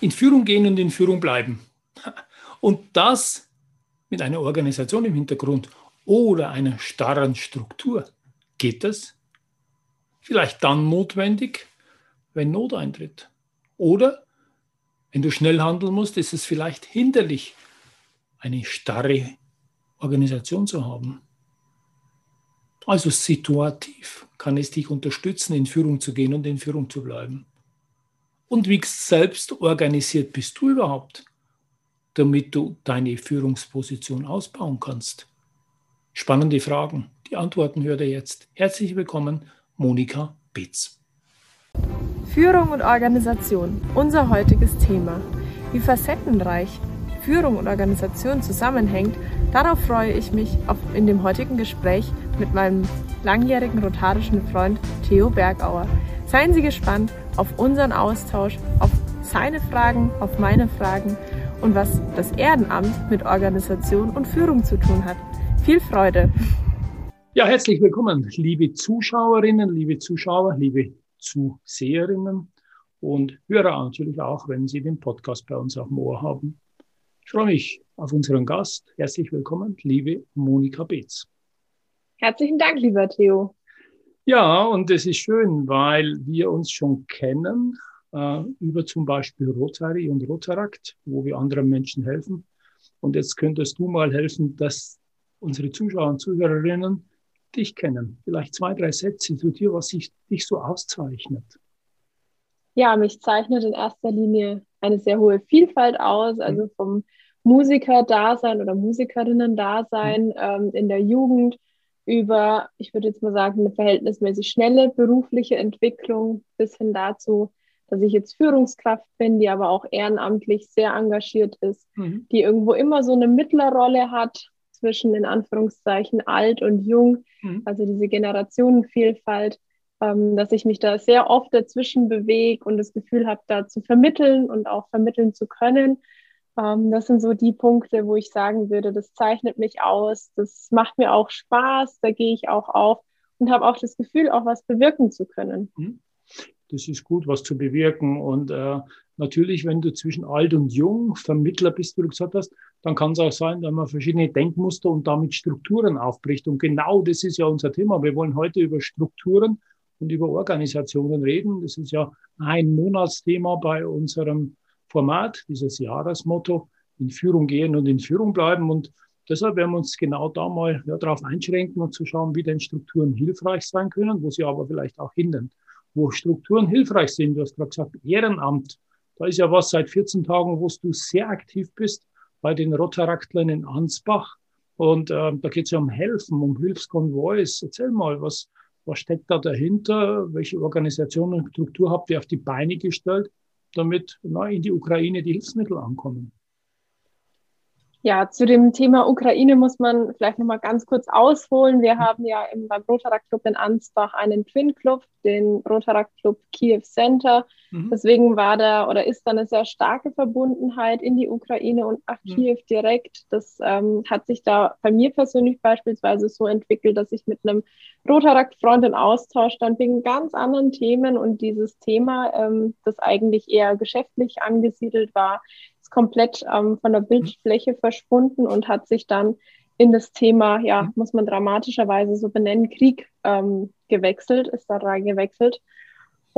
In Führung gehen und in Führung bleiben. Und das mit einer Organisation im Hintergrund oder einer starren Struktur. Geht das? Vielleicht dann notwendig, wenn Not eintritt. Oder wenn du schnell handeln musst, ist es vielleicht hinderlich, eine starre Organisation zu haben. Also situativ kann es dich unterstützen, in Führung zu gehen und in Führung zu bleiben. Und wie selbst organisiert bist du überhaupt, damit du deine Führungsposition ausbauen kannst? Spannende Fragen. Die Antworten hört ihr jetzt. Herzlich willkommen, Monika Bitz. Führung und Organisation, unser heutiges Thema. Wie facettenreich Führung und Organisation zusammenhängt, darauf freue ich mich in dem heutigen Gespräch mit meinem langjährigen rotarischen Freund Theo Bergauer. Seien Sie gespannt auf unseren Austausch, auf seine Fragen, auf meine Fragen und was das Ehrenamt mit Organisation und Führung zu tun hat. Viel Freude! Ja, herzlich willkommen, liebe Zuschauerinnen, liebe Zuschauer, liebe Zuseherinnen und Hörer natürlich auch, wenn Sie den Podcast bei uns auf dem Ohr haben. Ich freue mich auf unseren Gast. Herzlich willkommen, liebe Monika Beetz. Herzlichen Dank, lieber Theo. Ja, und es ist schön, weil wir uns schon kennen äh, über zum Beispiel Rotary und Rotarakt, wo wir anderen Menschen helfen. Und jetzt könntest du mal helfen, dass unsere Zuschauer und Zuhörerinnen dich kennen. Vielleicht zwei, drei Sätze zu dir, was sich, dich so auszeichnet. Ja, mich zeichnet in erster Linie eine sehr hohe Vielfalt aus, also mhm. vom Musiker-Dasein oder Musikerinnen-Dasein mhm. ähm, in der Jugend über, ich würde jetzt mal sagen, eine verhältnismäßig schnelle berufliche Entwicklung bis hin dazu, dass ich jetzt Führungskraft bin, die aber auch ehrenamtlich sehr engagiert ist, mhm. die irgendwo immer so eine Mittlerrolle hat zwischen in Anführungszeichen alt und jung, mhm. also diese Generationenvielfalt, ähm, dass ich mich da sehr oft dazwischen bewege und das Gefühl habe, da zu vermitteln und auch vermitteln zu können. Ähm, das sind so die Punkte, wo ich sagen würde, das zeichnet mich aus, das macht mir auch Spaß, da gehe ich auch auf und habe auch das Gefühl, auch was bewirken zu können. Mhm. Das ist gut, was zu bewirken. Und äh, natürlich, wenn du zwischen alt und jung Vermittler bist, wie du gesagt hast, dann kann es auch sein, dass man verschiedene Denkmuster und damit Strukturen aufbricht. Und genau das ist ja unser Thema. Wir wollen heute über Strukturen und über Organisationen reden. Das ist ja ein Monatsthema bei unserem Format, dieses Jahresmotto, in Führung gehen und in Führung bleiben. Und deshalb werden wir uns genau da mal ja, darauf einschränken und zu schauen, wie denn Strukturen hilfreich sein können, wo sie aber vielleicht auch hindern wo Strukturen hilfreich sind. Du hast gerade gesagt, Ehrenamt. Da ist ja was seit 14 Tagen, wo du sehr aktiv bist bei den Rotaraktlern in Ansbach. Und äh, da geht es ja um Helfen, um Hilfskonvois. Erzähl mal, was, was steckt da dahinter? Welche Organisation und Struktur habt ihr auf die Beine gestellt, damit na, in die Ukraine die Hilfsmittel ankommen? Ja, zu dem Thema Ukraine muss man vielleicht noch mal ganz kurz ausholen. Wir haben ja im, beim Rotarak Club in Ansbach einen Twin Club, den Rotarak Club Kiew Center. Mhm. Deswegen war da oder ist da eine sehr starke Verbundenheit in die Ukraine und nach mhm. Kiew direkt. Das ähm, hat sich da bei mir persönlich beispielsweise so entwickelt, dass ich mit einem Rotarak-Freund in Austausch stand wegen ganz anderen Themen und dieses Thema, ähm, das eigentlich eher geschäftlich angesiedelt war, komplett ähm, von der Bildfläche verschwunden und hat sich dann in das Thema, ja, mhm. muss man dramatischerweise so benennen, Krieg ähm, gewechselt, ist da rein gewechselt.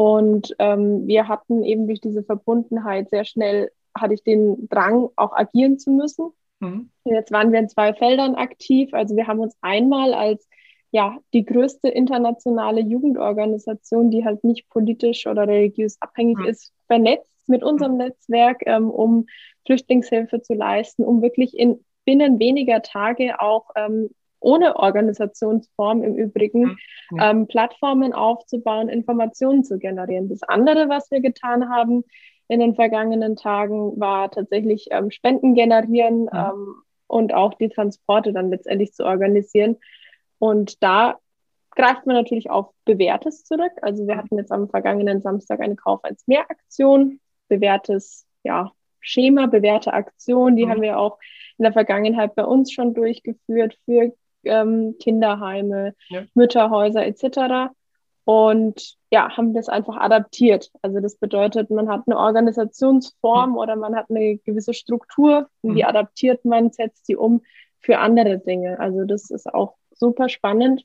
Und ähm, wir hatten eben durch diese Verbundenheit sehr schnell, hatte ich den Drang, auch agieren zu müssen. Mhm. Jetzt waren wir in zwei Feldern aktiv. Also wir haben uns einmal als ja, die größte internationale Jugendorganisation, die halt nicht politisch oder religiös abhängig mhm. ist, vernetzt mit unserem Netzwerk, ähm, um Flüchtlingshilfe zu leisten, um wirklich in binnen weniger Tage auch ähm, ohne Organisationsform im Übrigen ja. ähm, Plattformen aufzubauen, Informationen zu generieren. Das andere, was wir getan haben, in den vergangenen Tagen war tatsächlich ähm, Spenden generieren mhm. ähm, und auch die Transporte dann letztendlich zu organisieren. Und da greift man natürlich auf Bewährtes zurück. Also wir hatten jetzt am vergangenen Samstag eine Kauf als Mehraktion, bewährtes ja, Schema, bewährte Aktion, die mhm. haben wir auch in der Vergangenheit bei uns schon durchgeführt für ähm, Kinderheime, ja. Mütterhäuser etc. Und ja, haben das einfach adaptiert. Also das bedeutet, man hat eine Organisationsform oder man hat eine gewisse Struktur, die mhm. adaptiert man, setzt die um für andere Dinge. Also das ist auch super spannend.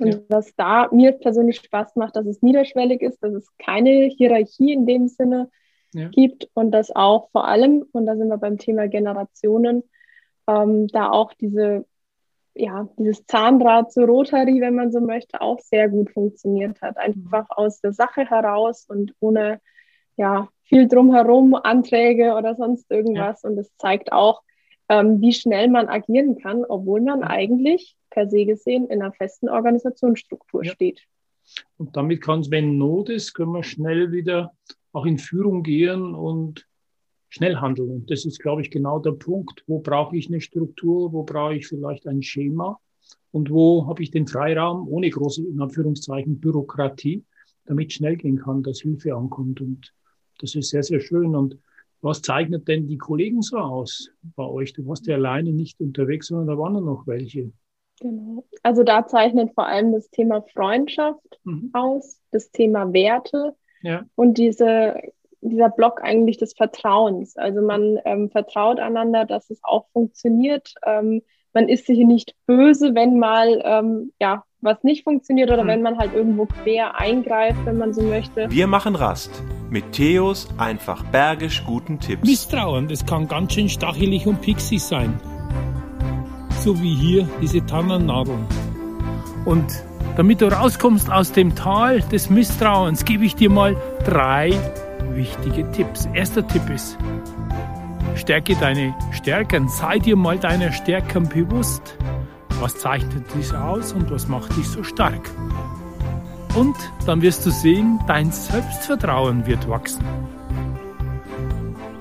Und ja. was da mir persönlich Spaß macht, dass es niederschwellig ist, dass es keine Hierarchie in dem Sinne ja. gibt und dass auch vor allem, und da sind wir beim Thema Generationen, ähm, da auch diese, ja, dieses Zahnrad zur Rotary, wenn man so möchte, auch sehr gut funktioniert hat. Einfach mhm. aus der Sache heraus und ohne ja, viel drumherum, Anträge oder sonst irgendwas. Ja. Und es zeigt auch, ähm, wie schnell man agieren kann, obwohl man eigentlich per se gesehen in einer festen Organisationsstruktur ja. steht. Und damit kann es, wenn Not ist, können wir schnell wieder auch in Führung gehen und schnell handeln. Und das ist, glaube ich, genau der Punkt. Wo brauche ich eine Struktur? Wo brauche ich vielleicht ein Schema? Und wo habe ich den Freiraum ohne große, in Anführungszeichen, Bürokratie, damit schnell gehen kann, dass Hilfe ankommt. Und das ist sehr, sehr schön. Und was zeichnet denn die Kollegen so aus bei euch? Du warst ja alleine nicht unterwegs, sondern da waren noch welche. Genau. Also da zeichnet vor allem das Thema Freundschaft mhm. aus, das Thema Werte ja. und diese, dieser Block eigentlich des Vertrauens. Also man ähm, vertraut einander, dass es auch funktioniert. Ähm, man ist sich nicht böse, wenn mal ähm, ja, was nicht funktioniert oder mhm. wenn man halt irgendwo quer eingreift, wenn man so möchte. Wir machen Rast mit Theos einfach bergisch guten Tipps. Misstrauen, das kann ganz schön stachelig und pixig sein so wie hier diese Tannennadeln. Und damit du rauskommst aus dem Tal des Misstrauens, gebe ich dir mal drei wichtige Tipps. Erster Tipp ist, stärke deine Stärken, sei dir mal deiner Stärken bewusst. Was zeichnet diese aus und was macht dich so stark? Und dann wirst du sehen, dein Selbstvertrauen wird wachsen.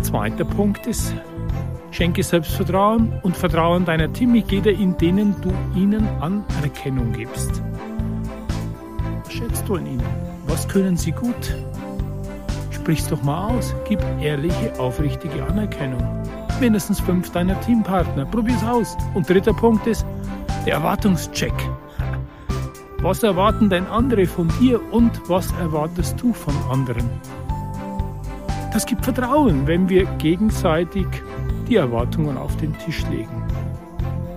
Zweiter Punkt ist, Schenke Selbstvertrauen und Vertrauen deiner Teammitglieder, in denen du ihnen Anerkennung gibst. Was schätzt du an ihnen? Was können sie gut? Sprich's doch mal aus. Gib ehrliche, aufrichtige Anerkennung. Mindestens fünf deiner Teampartner. Probier's aus. Und dritter Punkt ist der Erwartungscheck. Was erwarten denn andere von dir und was erwartest du von anderen? Das gibt Vertrauen, wenn wir gegenseitig die Erwartungen auf den Tisch legen.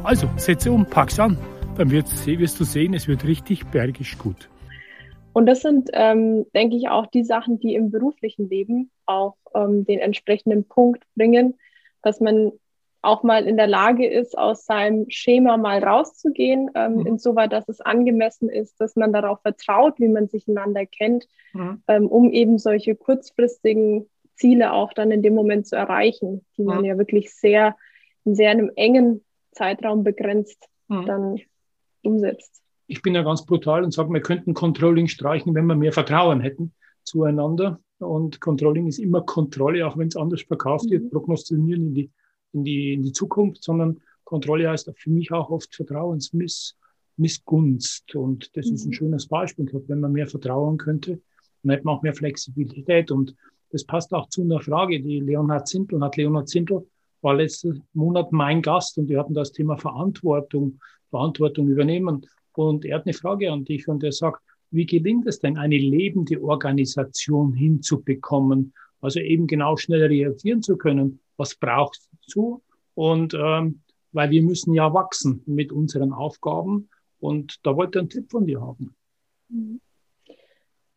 Also, setze um, pack's an. Dann wirst du sehen, es wird richtig bergisch gut. Und das sind, ähm, denke ich, auch die Sachen, die im beruflichen Leben auch ähm, den entsprechenden Punkt bringen, dass man auch mal in der Lage ist, aus seinem Schema mal rauszugehen, ähm, mhm. insoweit, dass es angemessen ist, dass man darauf vertraut, wie man sich einander kennt, mhm. ähm, um eben solche kurzfristigen Ziele auch dann in dem Moment zu erreichen, die man ja, wirklich sehr in sehr einem engen Zeitraum begrenzt ja. dann umsetzt. Ich bin ja ganz brutal und sage, wir könnten Controlling streichen, wenn wir mehr Vertrauen hätten zueinander. Und Controlling ist immer Kontrolle, auch wenn es anders verkauft wird, mhm. prognostizieren in die, in, die, in die Zukunft, sondern Kontrolle heißt für mich auch oft Vertrauensmissgunst. Und das mhm. ist ein mhm. schönes Beispiel. Wenn man mehr vertrauen könnte, dann hätte man auch mehr Flexibilität. Und das passt auch zu einer Frage, die Leonhard Zintel hat. Leonhard Zintel war letzten Monat mein Gast und wir hatten das Thema Verantwortung, Verantwortung übernehmen. Und er hat eine Frage an dich und er sagt, wie gelingt es denn, eine lebende Organisation hinzubekommen? Also eben genau schnell reagieren zu können. Was brauchst du? Und ähm, weil wir müssen ja wachsen mit unseren Aufgaben. Und da wollte er einen Tipp von dir haben. Mhm.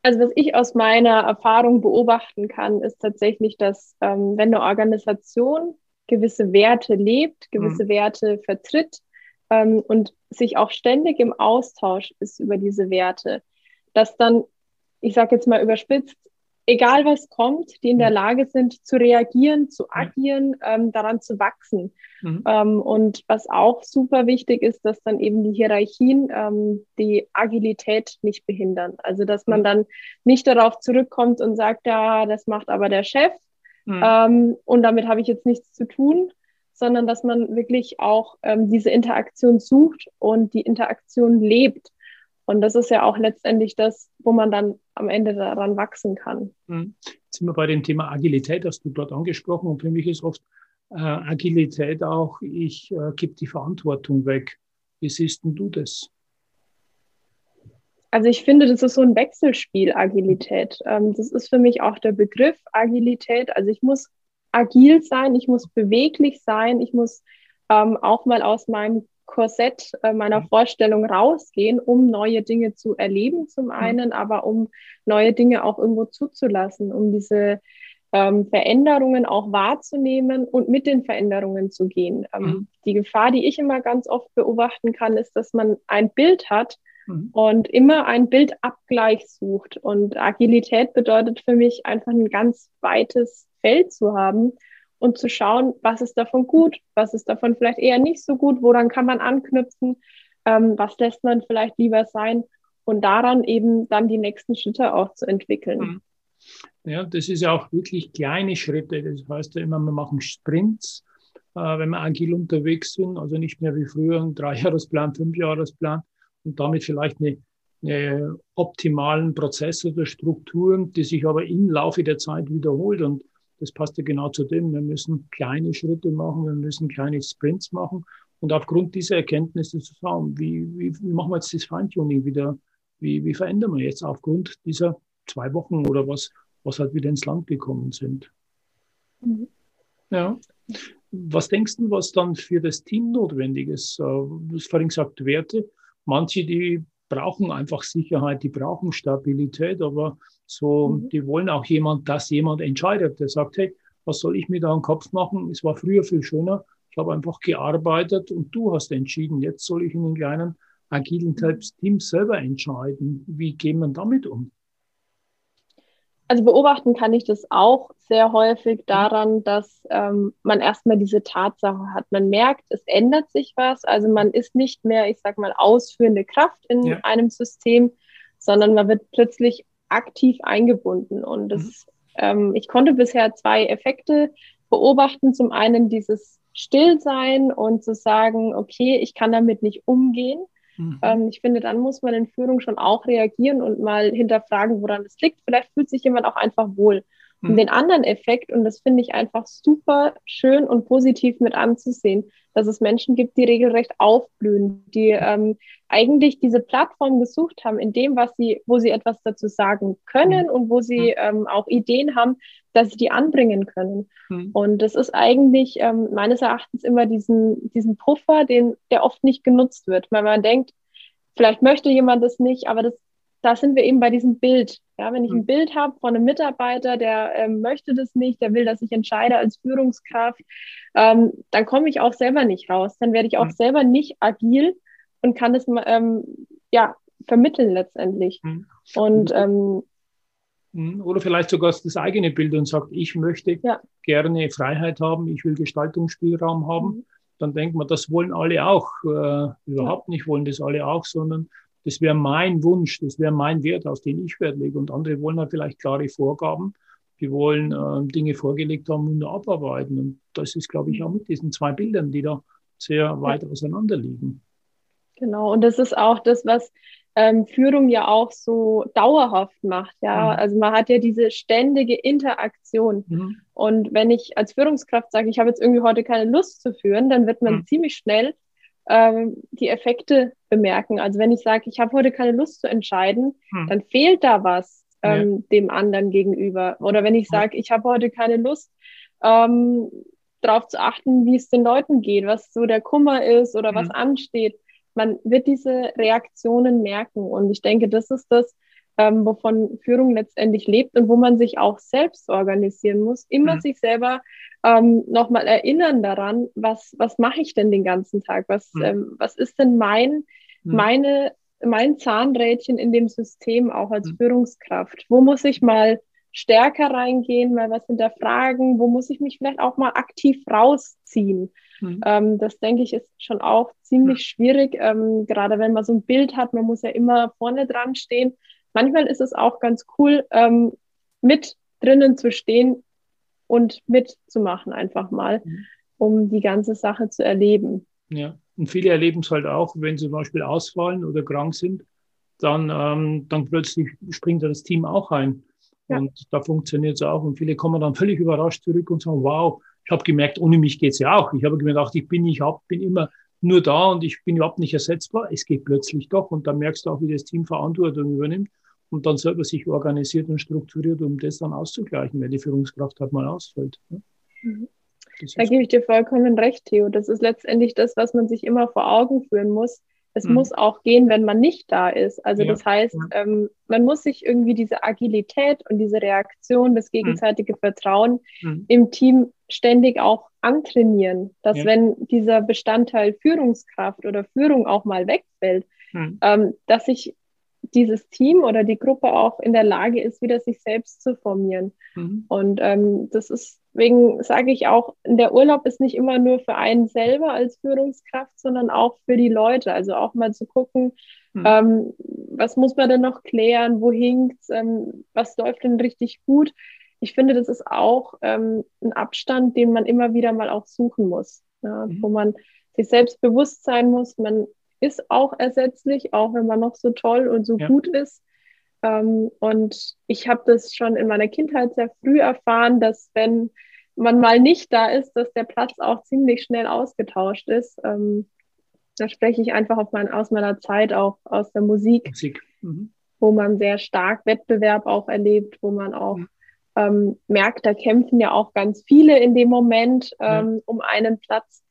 Also was ich aus meiner Erfahrung beobachten kann, ist tatsächlich, dass ähm, wenn eine Organisation gewisse Werte lebt, gewisse mhm. Werte vertritt ähm, und sich auch ständig im Austausch ist über diese Werte, dass dann, ich sage jetzt mal überspitzt, egal was kommt, die in der Lage sind zu reagieren, zu agieren, ähm, daran zu wachsen. Mhm. Ähm, und was auch super wichtig ist, dass dann eben die Hierarchien ähm, die Agilität nicht behindern. Also dass man mhm. dann nicht darauf zurückkommt und sagt, ja, das macht aber der Chef mhm. Ähm, und damit habe ich jetzt nichts zu tun, sondern dass man wirklich auch ähm, diese Interaktion sucht und die Interaktion lebt. Und das ist ja auch letztendlich das, wo man dann am Ende daran wachsen kann. Mhm. Jetzt sind wir bei dem Thema Agilität, hast du dort angesprochen. Und für mich ist oft äh, Agilität auch, ich äh, gebe die Verantwortung weg. Wie siehst denn du das? Also ich finde, das ist so ein Wechselspiel, Agilität. Ähm, das ist für mich auch der Begriff Agilität. Also ich muss agil sein, ich muss beweglich sein, ich muss ähm, auch mal aus meinem Korsett äh, meiner mhm. Vorstellung rausgehen, um neue Dinge zu erleben zum mhm. einen, aber um neue Dinge auch irgendwo zuzulassen, um diese ähm, Veränderungen auch wahrzunehmen und mit den Veränderungen zu gehen. Ähm, mhm. Die Gefahr, die ich immer ganz oft beobachten kann, ist, dass man ein Bild hat mhm. und immer ein Bildabgleich sucht. Und Agilität bedeutet für mich einfach ein ganz weites Feld zu haben und zu schauen, was ist davon gut, was ist davon vielleicht eher nicht so gut, woran kann man anknüpfen, ähm, was lässt man vielleicht lieber sein und daran eben dann die nächsten Schritte auch zu entwickeln. Mhm. Ja, das ist ja auch wirklich kleine Schritte. Das heißt ja immer, wir machen Sprints, äh, wenn wir agil unterwegs sind, also nicht mehr wie früher ein Dreijahresplan, Fünfjahresplan und damit vielleicht eine, eine optimalen Prozess oder Strukturen, die sich aber im Laufe der Zeit wiederholt. Und das passt ja genau zu dem. Wir müssen kleine Schritte machen, wir müssen kleine Sprints machen. Und aufgrund dieser Erkenntnisse zu sagen, wie, wie, wie machen wir jetzt das Feintuning wieder? Wie, wie verändern wir jetzt aufgrund dieser zwei Wochen oder was, was halt wieder ins Land gekommen sind? Mhm. Ja. Was denkst du, was dann für das Team notwendig ist? Äh, du hast vorhin gesagt, Werte. Manche, die brauchen einfach Sicherheit, die brauchen Stabilität, aber so, mhm. die wollen auch jemand, dass jemand entscheidet, der sagt, hey, was soll ich mir da im Kopf machen? Es war früher viel schöner. Ich habe einfach gearbeitet und du hast entschieden. Jetzt soll ich in den kleinen agilen mhm. Teams selber entscheiden. Wie gehen wir damit um? also beobachten kann ich das auch sehr häufig daran, dass ähm, man erstmal diese Tatsache hat. Man merkt, es ändert sich was. Also man ist nicht mehr, ich sag mal, ausführende Kraft in ja. einem System, sondern man wird plötzlich aktiv eingebunden. Und das, mhm. ähm, ich konnte bisher zwei Effekte beobachten. Zum einen dieses Stillsein und zu sagen, okay, ich kann damit nicht umgehen. Mhm. Ähm, ich finde, dann muss man in Führung schon auch reagieren und mal hinterfragen, woran es liegt. Vielleicht fühlt sich jemand auch einfach wohl. Mhm. Und den anderen Effekt, und das finde ich einfach super schön und positiv mit anzusehen, dass es Menschen gibt, die regelrecht aufblühen, die ähm, eigentlich diese Plattform gesucht haben, in dem, was sie, wo sie etwas dazu sagen können mhm. und wo sie mhm. ähm, auch Ideen haben, dass sie die anbringen können. Mhm. Und das ist eigentlich ähm, meines Erachtens immer diesen, diesen Puffer, den, der oft nicht genutzt wird, weil man denkt, vielleicht möchte jemand das nicht, aber das, da sind wir eben bei diesem Bild. Ja, wenn ich ein mhm. Bild habe von einem Mitarbeiter, der ähm, möchte das nicht, der will, dass ich entscheide als Führungskraft, ähm, dann komme ich auch selber nicht raus. Dann werde ich auch mhm. selber nicht agil und kann es ähm, ja vermitteln letztendlich. Mhm. Und ähm, hm, oder vielleicht sogar das eigene Bild und sagt, ich möchte ja. gerne Freiheit haben, ich will Gestaltungsspielraum haben. Mhm. Dann denkt man, das wollen alle auch. Äh, überhaupt ja. nicht wollen das alle auch, sondern das wäre mein Wunsch, das wäre mein Wert, auf den ich Wert lege. Und andere wollen halt vielleicht klare Vorgaben. Die wollen äh, Dinge vorgelegt haben und abarbeiten. Und das ist, glaube ich, auch mit diesen zwei Bildern, die da sehr weit auseinander liegen. Genau, und das ist auch das, was ähm, Führung ja auch so dauerhaft macht. Ja, mhm. also man hat ja diese ständige Interaktion. Mhm. Und wenn ich als Führungskraft sage, ich habe jetzt irgendwie heute keine Lust zu führen, dann wird man mhm. ziemlich schnell ähm, die Effekte bemerken. Also wenn ich sage, ich habe heute keine Lust zu entscheiden, mhm. dann fehlt da was ähm, ja. dem anderen gegenüber. Oder wenn ich sage, ich habe heute keine Lust, ähm, darauf zu achten, wie es den Leuten geht, was so der Kummer ist oder was mhm. ansteht man wird diese Reaktionen merken. Und ich denke, das ist das, ähm, wovon Führung letztendlich lebt und wo man sich auch selbst organisieren muss. Immer mhm. sich selber ähm, nochmal erinnern daran, was, was mache ich denn den ganzen Tag? Was, mhm. ähm, was ist denn mein, mhm. meine, mein Zahnrädchen in dem System auch als mhm. Führungskraft? Wo muss ich mal stärker reingehen, mal was hinterfragen, wo muss ich mich vielleicht auch mal aktiv rausziehen. Mhm. Ähm, das denke ich ist schon auch ziemlich schwierig, ähm, gerade wenn man so ein Bild hat, man muss ja immer vorne dran stehen. Manchmal ist es auch ganz cool, ähm, mit drinnen zu stehen und mitzumachen einfach mal, mhm. um die ganze Sache zu erleben. Ja, und viele erleben es halt auch, wenn sie zum Beispiel ausfallen oder krank sind, dann, ähm, dann plötzlich springt das Team auch ein. Ja. Und da funktioniert es auch. Und viele kommen dann völlig überrascht zurück und sagen, wow, ich habe gemerkt, ohne mich geht es ja auch. Ich habe gemerkt, ich bin, ich hab, bin immer nur da und ich bin überhaupt nicht ersetzbar. Es geht plötzlich doch. Und dann merkst du auch, wie das Team Verantwortung übernimmt und dann selber sich organisiert und strukturiert, um das dann auszugleichen, wenn die Führungskraft halt mal ausfällt. Mhm. Da gebe ich dir vollkommen recht, Theo. Das ist letztendlich das, was man sich immer vor Augen führen muss. Es mhm. muss auch gehen, wenn man nicht da ist. Also ja. das heißt, ähm, man muss sich irgendwie diese Agilität und diese Reaktion, das mhm. gegenseitige mhm. Vertrauen mhm. im Team ständig auch antrainieren, dass ja. wenn dieser Bestandteil Führungskraft oder Führung auch mal wegfällt, mhm. ähm, dass sich dieses Team oder die Gruppe auch in der Lage ist, wieder sich selbst zu formieren. Mhm. Und ähm, das ist, deswegen sage ich auch, der Urlaub ist nicht immer nur für einen selber als Führungskraft, sondern auch für die Leute. Also auch mal zu gucken, mhm. ähm, was muss man denn noch klären, wo hinkt's, ähm, was läuft denn richtig gut. Ich finde, das ist auch ähm, ein Abstand, den man immer wieder mal auch suchen muss, ja, mhm. wo man sich selbst bewusst sein muss, man ist auch ersetzlich, auch wenn man noch so toll und so ja. gut ist. Ähm, und ich habe das schon in meiner Kindheit sehr früh erfahren, dass wenn man mal nicht da ist, dass der Platz auch ziemlich schnell ausgetauscht ist. Ähm, da spreche ich einfach mein, aus meiner Zeit auch aus der Musik, Musik. Mhm. wo man sehr stark Wettbewerb auch erlebt, wo man auch mhm. ähm, merkt, da kämpfen ja auch ganz viele in dem Moment ähm, ja. um einen Platz.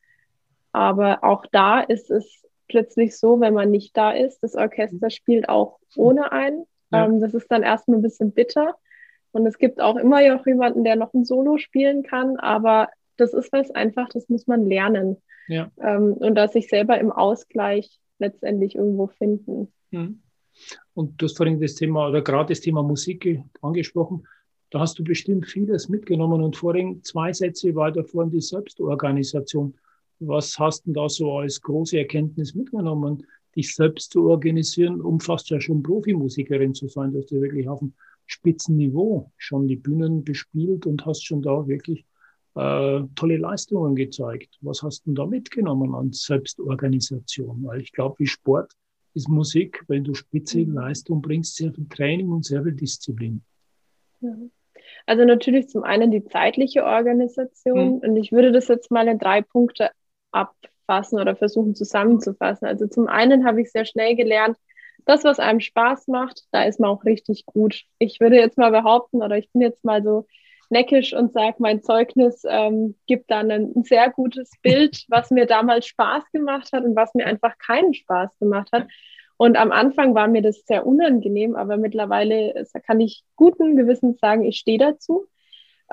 Aber auch da ist es plötzlich so, wenn man nicht da ist. Das Orchester spielt auch ohne einen. Ja. Ähm, das ist dann erstmal ein bisschen bitter. Und es gibt auch immer noch jemanden, der noch ein Solo spielen kann, aber das ist was einfach, das muss man lernen. Ja. Ähm, und da sich selber im Ausgleich letztendlich irgendwo finden. Mhm. Und du hast vorhin das Thema oder gerade das Thema Musik angesprochen. Da hast du bestimmt vieles mitgenommen und vorhin zwei Sätze weiter vorhin die Selbstorganisation. Was hast du da so als große Erkenntnis mitgenommen? Dich selbst zu organisieren, um fast ja schon Profimusikerin zu sein, dass du wirklich auf dem Spitzenniveau schon die Bühnen bespielt und hast schon da wirklich äh, tolle Leistungen gezeigt. Was hast du da mitgenommen an Selbstorganisation? Weil ich glaube, wie Sport ist Musik, wenn du spitze mhm. Leistung bringst, sehr viel Training und sehr viel Disziplin. Ja. Also natürlich zum einen die zeitliche Organisation mhm. und ich würde das jetzt mal in drei Punkte abfassen oder versuchen zusammenzufassen. Also zum einen habe ich sehr schnell gelernt, das, was einem Spaß macht, da ist man auch richtig gut. Ich würde jetzt mal behaupten, oder ich bin jetzt mal so neckisch und sage, mein Zeugnis ähm, gibt dann ein, sehr gutes Bild, was mir damals Spaß gemacht hat und was mir einfach keinen Spaß gemacht hat. Und am Anfang war mir das sehr unangenehm, aber mittlerweile kann ich guten Gewissens sagen, ich stehe dazu.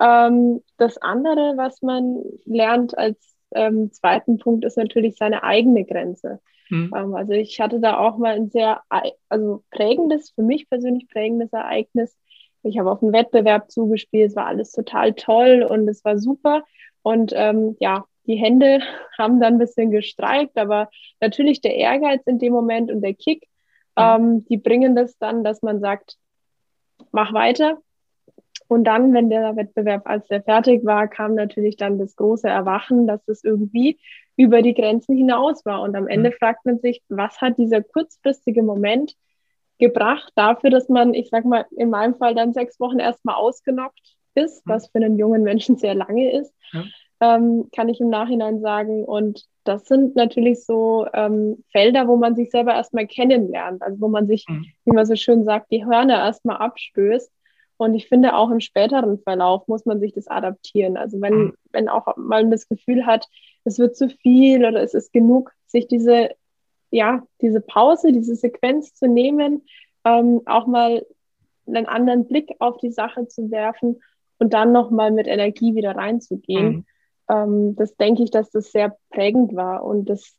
Ähm, das andere, was man lernt als ähm, zweiten Punkt ist natürlich seine eigene Grenze. Mhm. Ähm, also ich hatte da auch mal ein sehr also prägendes, für mich persönlich prägendes Ereignis. Ich habe auf einen Wettbewerb zugespielt, es war alles total toll und es war super. Und ähm, ja, die Hände haben dann ein bisschen gestreikt, aber natürlich der Ehrgeiz in dem Moment und der Kick, mhm. ähm, die bringen das dann, dass man sagt, mach weiter, und dann, wenn der Wettbewerb, als der fertig war, kam natürlich dann das große Erwachen, dass es irgendwie über die Grenzen hinaus war. Und am Ende mhm. fragt man sich, was hat dieser kurzfristige Moment gebracht dafür, dass man, ich sag mal, in meinem Fall dann sechs Wochen erstmal ausgenockt ist, mhm. was für einen jungen Menschen sehr lange ist, mhm. ähm, kann ich im Nachhinein sagen. Und das sind natürlich so ähm, Felder, wo man sich selber erstmal kennenlernt, also wo man sich, mhm. wie man so schön sagt, die Hörner erstmal abstößt und ich finde, auch im späteren Verlauf muss man sich das adaptieren. Also wenn, mhm. wenn auch mal das Gefühl hat, es wird zu viel oder es ist genug, sich diese, ja, diese Pause, diese Sequenz zu nehmen, ähm, auch mal einen anderen Blick auf die Sache zu werfen und dann nochmal mit Energie wieder reinzugehen. Mhm. Ähm, das denke ich, dass das sehr prägend war. Und das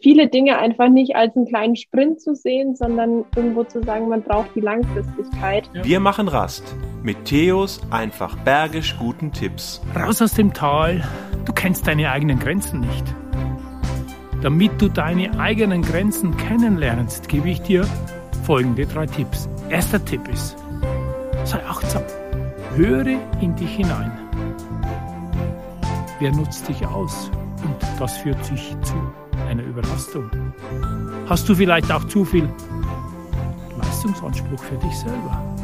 viele Dinge einfach nicht als einen kleinen Sprint zu sehen, sondern irgendwo zu sagen, man braucht die Langfristigkeit. Wir machen Rast mit Theos einfach bergisch guten Tipps. Raus aus dem Tal, du kennst deine eigenen Grenzen nicht. Damit du deine eigenen Grenzen kennenlernst, gebe ich dir folgende drei Tipps. Erster Tipp ist, sei achtsam. Höre in dich hinein. Wer nutzt dich aus? Und das führt sich zu einer Überlastung. Hast du vielleicht auch zu viel Leistungsanspruch für dich selber?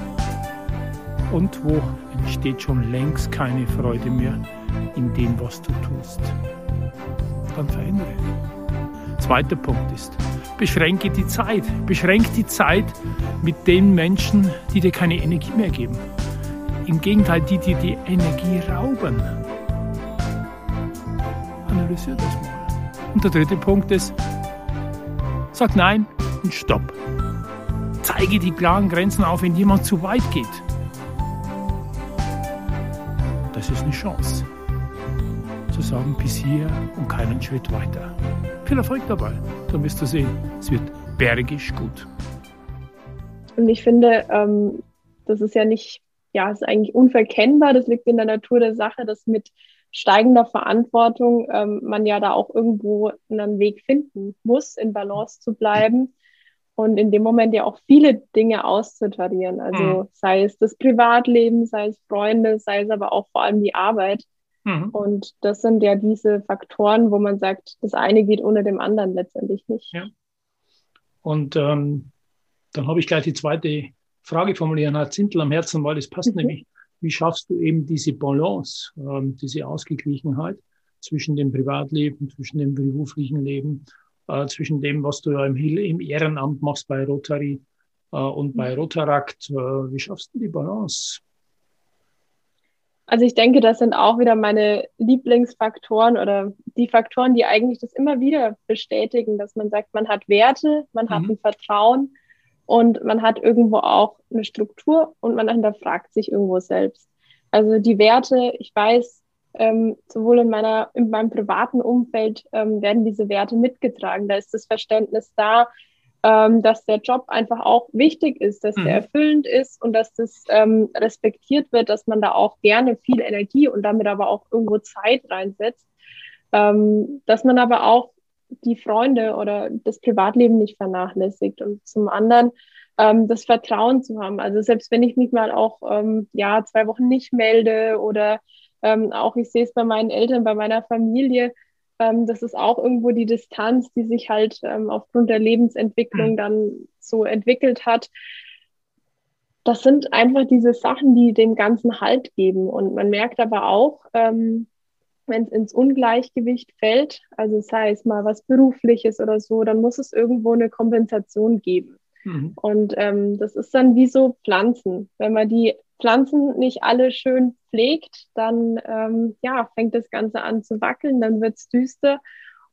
Und wo entsteht schon längst keine Freude mehr in dem, was du tust? Dann verändere. Zweiter Punkt ist, beschränke die Zeit. Beschränke die Zeit mit den Menschen, die dir keine Energie mehr geben. Im Gegenteil, die dir die Energie rauben. Analysiere das mal. Und der dritte Punkt ist, sag Nein und Stopp. Zeige die klaren Grenzen auf, wenn jemand zu weit geht. Das ist eine Chance. Zu sagen, bis hier und keinen Schritt weiter. Viel Erfolg dabei. Dann wirst du sehen, es wird bergisch gut. Und ich finde, ähm, das ist ja nicht, ja, ist eigentlich unverkennbar. Das liegt in der Natur der Sache, dass mit steigender Verantwortung ähm, man ja da auch irgendwo einen Weg finden muss, in Balance zu bleiben und in dem Moment ja auch viele Dinge auszutarieren. Also mhm. sei es das Privatleben, sei es Freunde, sei es aber auch vor allem die Arbeit. Mhm. Und das sind ja diese Faktoren, wo man sagt, das eine geht ohne dem anderen letztendlich nicht. Ja. Und ähm, dann habe ich gleich die zweite Frage formulieren, hat Zintel am Herzen, weil das passt mhm. nämlich wie schaffst du eben diese Balance, ähm, diese Ausgeglichenheit zwischen dem Privatleben, zwischen dem beruflichen Leben, äh, zwischen dem, was du ja im, im Ehrenamt machst bei Rotary äh, und bei mhm. Rotarakt. Äh, wie schaffst du die Balance? Also ich denke, das sind auch wieder meine Lieblingsfaktoren oder die Faktoren, die eigentlich das immer wieder bestätigen, dass man sagt, man hat Werte, man hat mhm. ein Vertrauen und man hat irgendwo auch eine Struktur und man hinterfragt sich irgendwo selbst. Also die Werte, ich weiß, ähm, sowohl in meiner, in meinem privaten Umfeld ähm, werden diese Werte mitgetragen. Da ist das Verständnis da, ähm, dass der Job einfach auch wichtig ist, dass mhm. der erfüllend ist und dass das ähm, respektiert wird, dass man da auch gerne viel Energie und damit aber auch irgendwo Zeit reinsetzt. Ähm, dass man aber auch die Freunde oder das Privatleben nicht vernachlässigt und zum anderen ähm, das Vertrauen zu haben. Also selbst wenn ich mich mal auch ähm, ja zwei Wochen nicht melde oder ähm, auch ich sehe es bei meinen Eltern, bei meiner Familie, ähm, das ist auch irgendwo die Distanz, die sich halt ähm, aufgrund der Lebensentwicklung mhm. dann so entwickelt hat. Das sind einfach diese Sachen, die dem Ganzen Halt geben. Und man merkt aber auch, ähm, wenn es ins Ungleichgewicht fällt, also sei es mal was Berufliches oder so, dann muss es irgendwo eine Kompensation geben. Mhm. Und ähm, das ist dann wie so Pflanzen. Wenn man die Pflanzen nicht alle schön pflegt, dann ähm, ja, fängt das Ganze an zu wackeln, dann wird es düster.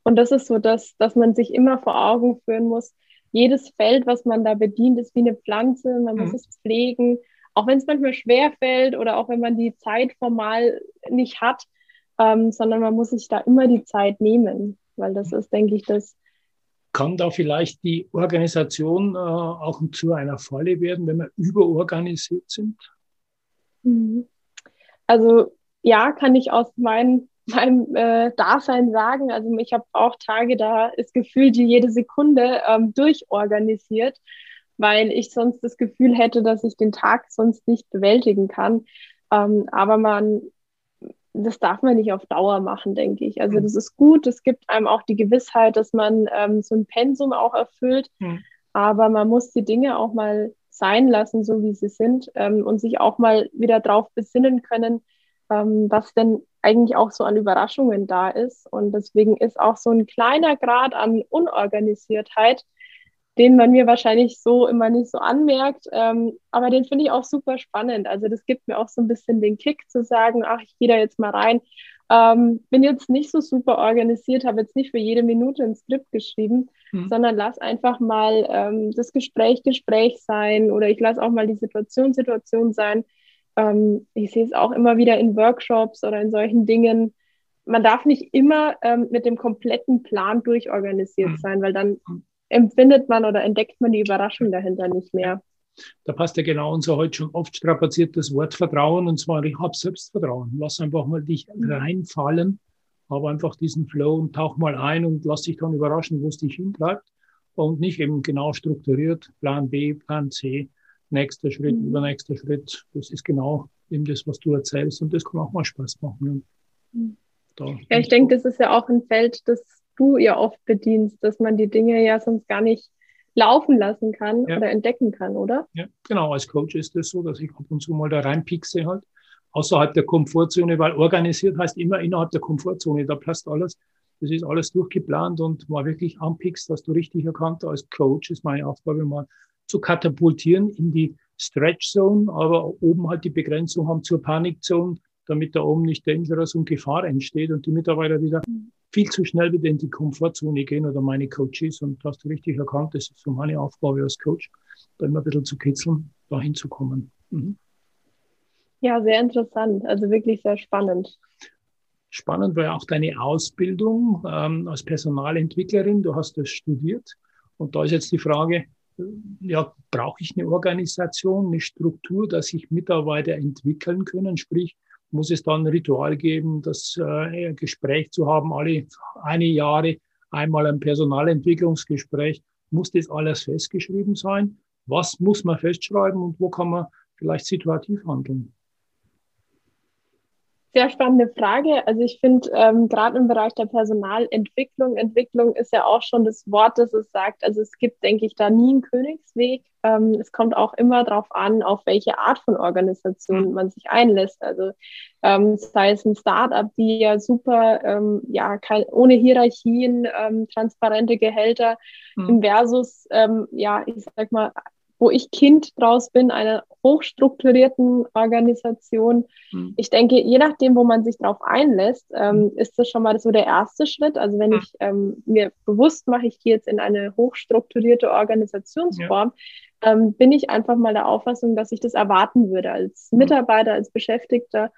Und das ist so, dass, dass man sich immer vor Augen führen muss, jedes Feld, was man da bedient, ist wie eine Pflanze, man mhm. muss es pflegen, auch wenn es manchmal schwer fällt oder auch wenn man die Zeit formal nicht hat, ähm, sondern man muss sich da immer die Zeit nehmen, weil das ist, denke ich, das. Kann da vielleicht die Organisation äh, auch zu einer Falle werden, wenn wir überorganisiert sind? Mhm. Also ja, kann ich aus mein, meinem äh, Dasein sagen. Also ich habe auch Tage, da ist gefühlt jede Sekunde ähm, durchorganisiert, weil ich sonst das Gefühl hätte, dass ich den Tag sonst nicht bewältigen kann. Ähm, aber man das darf man nicht auf Dauer machen, denke ich. Also mhm. das ist gut, es gibt einem auch die Gewissheit, dass man ähm, so ein Pensum auch erfüllt, mhm. aber man muss die Dinge auch mal sein lassen, so wie sie sind ähm, und sich auch mal wieder darauf besinnen können, ähm, was denn eigentlich auch so an Überraschungen da ist. Und deswegen ist auch so ein kleiner Grad an Unorganisiertheit den man mir wahrscheinlich so immer nicht so anmerkt. Ähm, aber den finde ich auch super spannend. Also das gibt mir auch so ein bisschen den Kick zu sagen, ach, ich gehe da jetzt mal rein. Ähm, bin jetzt nicht so super organisiert, habe jetzt nicht für jede Minute ein Skript geschrieben, mhm. sondern lass einfach mal ähm, das Gespräch Gespräch sein oder ich lasse auch mal die Situation Situation sein. Ähm, ich sehe es auch immer wieder in Workshops oder in solchen Dingen, man darf nicht immer ähm, mit dem kompletten Plan durchorganisiert mhm. sein, weil dann empfindet man oder entdeckt man die Überraschung dahinter nicht mehr. Da passt ja genau unser heute schon oft strapaziertes Wort Vertrauen und zwar ich habe Selbstvertrauen. Lass einfach mal dich mhm. reinfallen, habe einfach diesen Flow und tauch mal ein und lass dich dann überraschen, wo es dich hintreibt und nicht eben genau strukturiert Plan B, Plan C, nächster Schritt, mhm. übernächster Schritt. Das ist genau eben das, was du erzählst und das kann auch mal Spaß machen. Mhm. ja, ich denke, das ist ja auch ein Feld, das du ja oft bedienst, dass man die Dinge ja sonst gar nicht laufen lassen kann ja. oder entdecken kann, oder? Ja, genau. Als Coach ist es das so, dass ich ab und zu mal da reinpixe halt, außerhalb der Komfortzone, weil organisiert heißt immer innerhalb der Komfortzone, da passt alles. Das ist alles durchgeplant und mal wirklich anpickst, dass du richtig erkannt als Coach ist meine Aufgabe mal zu katapultieren in die Stretch Zone, aber oben halt die Begrenzung haben zur Panik Zone, damit da oben nicht Dangerous und Gefahr entsteht und die Mitarbeiter wieder mhm viel zu schnell wieder in die Komfortzone gehen oder meine Coaches. Und hast du richtig erkannt, das ist so meine Aufgabe als Coach, da immer ein bisschen zu kitzeln, dahin zu kommen. Mhm. Ja, sehr interessant. Also wirklich sehr spannend. Spannend war ja auch deine Ausbildung ähm, als Personalentwicklerin. Du hast das studiert. Und da ist jetzt die Frage, äh, ja, brauche ich eine Organisation, eine Struktur, dass sich Mitarbeiter entwickeln können? Sprich, muss es dann ein Ritual geben, das äh, Gespräch zu haben, alle eine Jahre einmal ein Personalentwicklungsgespräch. Muss das alles festgeschrieben sein? Was muss man festschreiben und wo kann man vielleicht situativ handeln? Sehr spannende Frage. Also ich finde, ähm, gerade im Bereich der Personalentwicklung, Entwicklung ist ja auch schon das Wort, das es sagt. Also es gibt, denke ich, da nie einen Königsweg. Ähm, es kommt auch immer darauf an, auf welche Art von Organisation mhm. man sich einlässt. Also ähm, sei es ein Startup, die ja super, ähm, ja, kein, ohne Hierarchien, ähm, transparente Gehälter mhm. versus, ähm, ja, ich sag mal, wo ich Kind draus bin, einer hochstrukturierten Organisation. Mhm. Ich denke, je nachdem, wo man sich darauf einlässt, ähm, hm. ist das schon mal so der erste Schritt. Also wenn hm. ich ähm, mir bewusst mache, ich gehe jetzt in eine hochstrukturierte Organisationsform, ja. ähm, bin ich einfach mal der Auffassung, dass ich das erwarten würde als hm. Mitarbeiter, als Beschäftigter.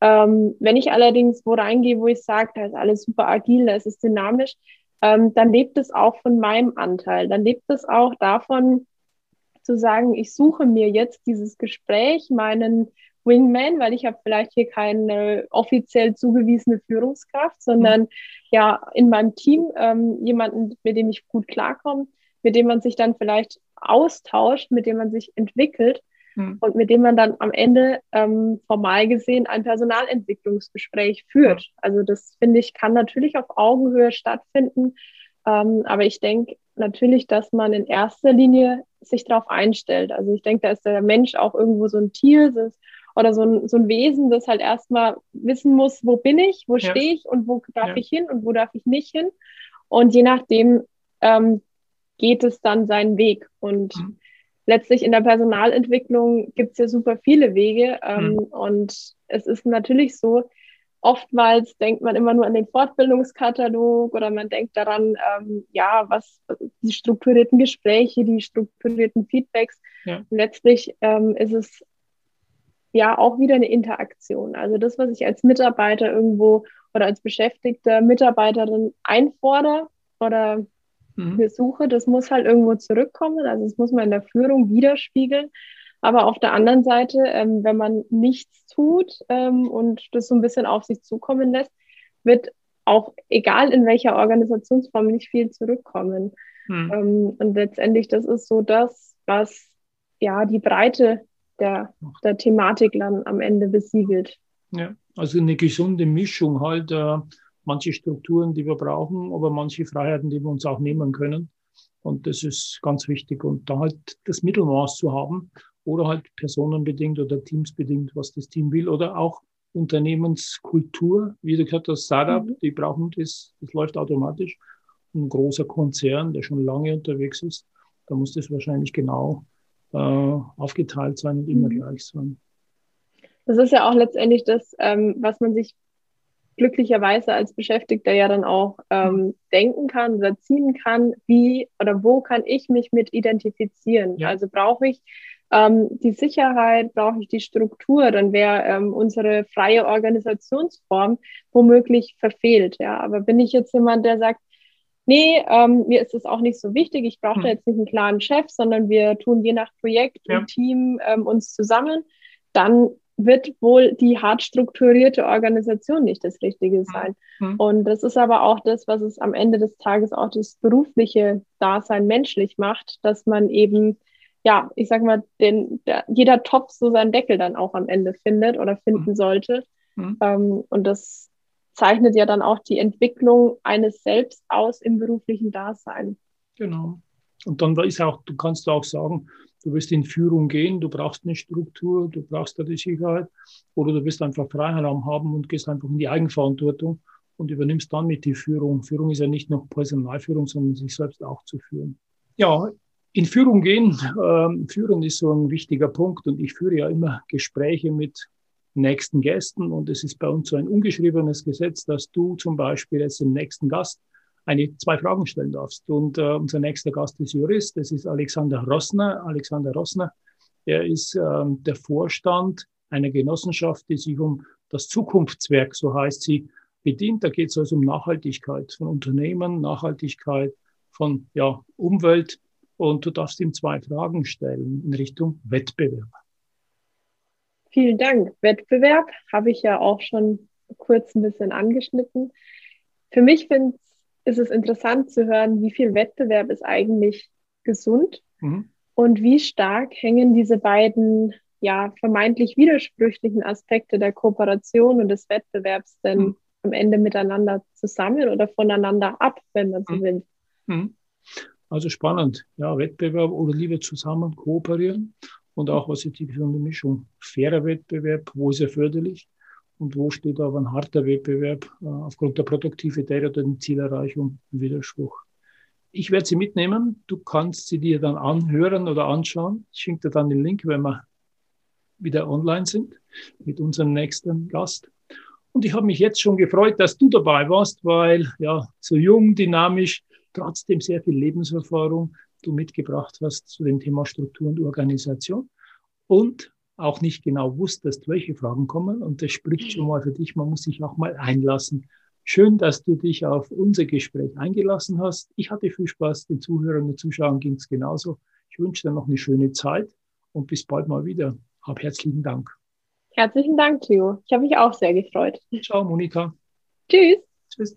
Ähm, wenn ich allerdings wo reingehe, wo ich sage, da ist alles super agil, da ist es dynamisch, ähm, dann lebt es auch von meinem Anteil. Dann lebt es auch davon, zu sagen, ich suche mir jetzt dieses Gespräch, meinen Wingman, weil ich habe vielleicht hier keine offiziell zugewiesene Führungskraft, sondern mhm. ja in meinem Team ähm, jemanden, mit dem ich gut klarkomme, mit dem man sich dann vielleicht austauscht, mit dem man sich entwickelt mhm. und mit dem man dann am Ende ähm, formal gesehen ein Personalentwicklungsgespräch führt. Also das finde ich kann natürlich auf Augenhöhe stattfinden, ähm, aber ich denke natürlich, dass man in erster Linie sich darauf einstellt. Also ich denke, da ist der Mensch auch irgendwo so ein Tier das, oder so ein, so ein Wesen, das halt erstmal wissen muss, wo bin ich, wo ja. stehe ich und wo darf ja. ich hin und wo darf ich nicht hin. Und je nachdem ähm, geht es dann seinen Weg. Und mhm. letztlich in der Personalentwicklung gibt es ja super viele Wege. Ähm, mhm. Und es ist natürlich so, oftmals denkt man immer nur an den Fortbildungskatalog oder man denkt daran, ähm, ja, was die strukturierten Gespräche, die strukturierten Feedbacks. Ja. Und letztlich ähm, ist es ja auch wieder eine Interaktion. Also das, was ich als Mitarbeiter irgendwo oder als beschäftigte Mitarbeiterin einfordere oder mhm. besuche, das muss halt irgendwo zurückkommen. Also es muss man in der Führung widerspiegeln. Aber auf der anderen Seite, ähm, wenn man nichts tut ähm, und das so ein bisschen auf sich zukommen lässt, wird auch egal in welcher Organisationsform nicht viel zurückkommen. Hm. Ähm, und letztendlich, das ist so das, was ja die Breite der, der Thematik dann am Ende besiegelt. Ja, also eine gesunde Mischung halt, äh, manche Strukturen, die wir brauchen, aber manche Freiheiten, die wir uns auch nehmen können. Und das ist ganz wichtig. Und da halt das Mittelmaß zu haben oder halt personenbedingt oder teamsbedingt, was das Team will oder auch Unternehmenskultur, wie du gesagt hast, Startup, mhm. die brauchen das, das läuft automatisch. Ein großer Konzern, der schon lange unterwegs ist, da muss das wahrscheinlich genau äh, aufgeteilt sein und immer mhm. gleich sein. Das ist ja auch letztendlich das, ähm, was man sich glücklicherweise als Beschäftigter ja dann auch ähm, mhm. denken kann oder ziehen kann, wie oder wo kann ich mich mit identifizieren. Ja. Also brauche ich ähm, die Sicherheit, brauche ich die Struktur, dann wäre ähm, unsere freie Organisationsform womöglich verfehlt. Ja, aber bin ich jetzt jemand, der sagt, nee, ähm, mir ist es auch nicht so wichtig, ich brauche hm. da jetzt nicht einen klaren Chef, sondern wir tun je nach Projekt ja. und Team ähm, uns zusammen, dann wird wohl die hart strukturierte Organisation nicht das Richtige hm. sein. Mhm. Und das ist aber auch das, was es am Ende des Tages auch das berufliche Dasein menschlich macht, dass man eben, ja, ich sag mal, den, der, jeder Topf so seinen Deckel dann auch am Ende findet oder finden mhm. sollte. Mhm. Ähm, und das zeichnet ja dann auch die Entwicklung eines Selbst aus im beruflichen Dasein. Genau. Und dann ist auch, du kannst auch sagen, du wirst in Führung gehen, du brauchst eine Struktur, du brauchst da die Sicherheit, oder du wirst einfach Freiraum haben und gehst einfach in die Eigenverantwortung und übernimmst dann mit die Führung. Führung ist ja nicht nur Personalführung, sondern sich selbst auch zu führen. Ja, in Führung gehen, äh, führen ist so ein wichtiger Punkt und ich führe ja immer Gespräche mit nächsten Gästen. Und es ist bei uns so ein ungeschriebenes Gesetz, dass du zum Beispiel jetzt dem nächsten Gast eine, zwei Fragen stellen darfst. Und äh, unser nächster Gast ist Jurist, das ist Alexander Rossner. Alexander Rossner, er ist ähm, der Vorstand einer Genossenschaft, die sich um das Zukunftswerk, so heißt sie, bedient. Da geht es also um Nachhaltigkeit von Unternehmen, Nachhaltigkeit von ja, Umwelt. Und du darfst ihm zwei Fragen stellen in Richtung Wettbewerb. Vielen Dank. Wettbewerb habe ich ja auch schon kurz ein bisschen angeschnitten. Für mich ist es interessant zu hören, wie viel Wettbewerb ist eigentlich gesund mhm. und wie stark hängen diese beiden ja vermeintlich widersprüchlichen Aspekte der Kooperation und des Wettbewerbs denn mhm. am Ende miteinander zusammen oder voneinander ab, wenn man so mhm. will. Also spannend, ja, Wettbewerb oder lieber zusammen kooperieren und auch was ist die gesunde Mischung. Fairer Wettbewerb, wo ist er förderlich und wo steht aber ein harter Wettbewerb äh, aufgrund der Produktivität oder der Zielerreichung im Widerspruch. Ich werde sie mitnehmen. Du kannst sie dir dann anhören oder anschauen. Ich schicke dir dann den Link, wenn wir wieder online sind mit unserem nächsten Gast. Und ich habe mich jetzt schon gefreut, dass du dabei warst, weil ja, so jung, dynamisch, trotzdem sehr viel Lebenserfahrung du mitgebracht hast zu dem Thema Struktur und Organisation und auch nicht genau wusstest, welche Fragen kommen. Und das spricht schon mal für dich. Man muss sich auch mal einlassen. Schön, dass du dich auf unser Gespräch eingelassen hast. Ich hatte viel Spaß. Den Zuhörern und Zuschauern ging es genauso. Ich wünsche dir noch eine schöne Zeit und bis bald mal wieder. Hab herzlichen Dank. Herzlichen Dank, Theo. Ich habe mich auch sehr gefreut. Ciao, Monika. Tschüss. Tschüss.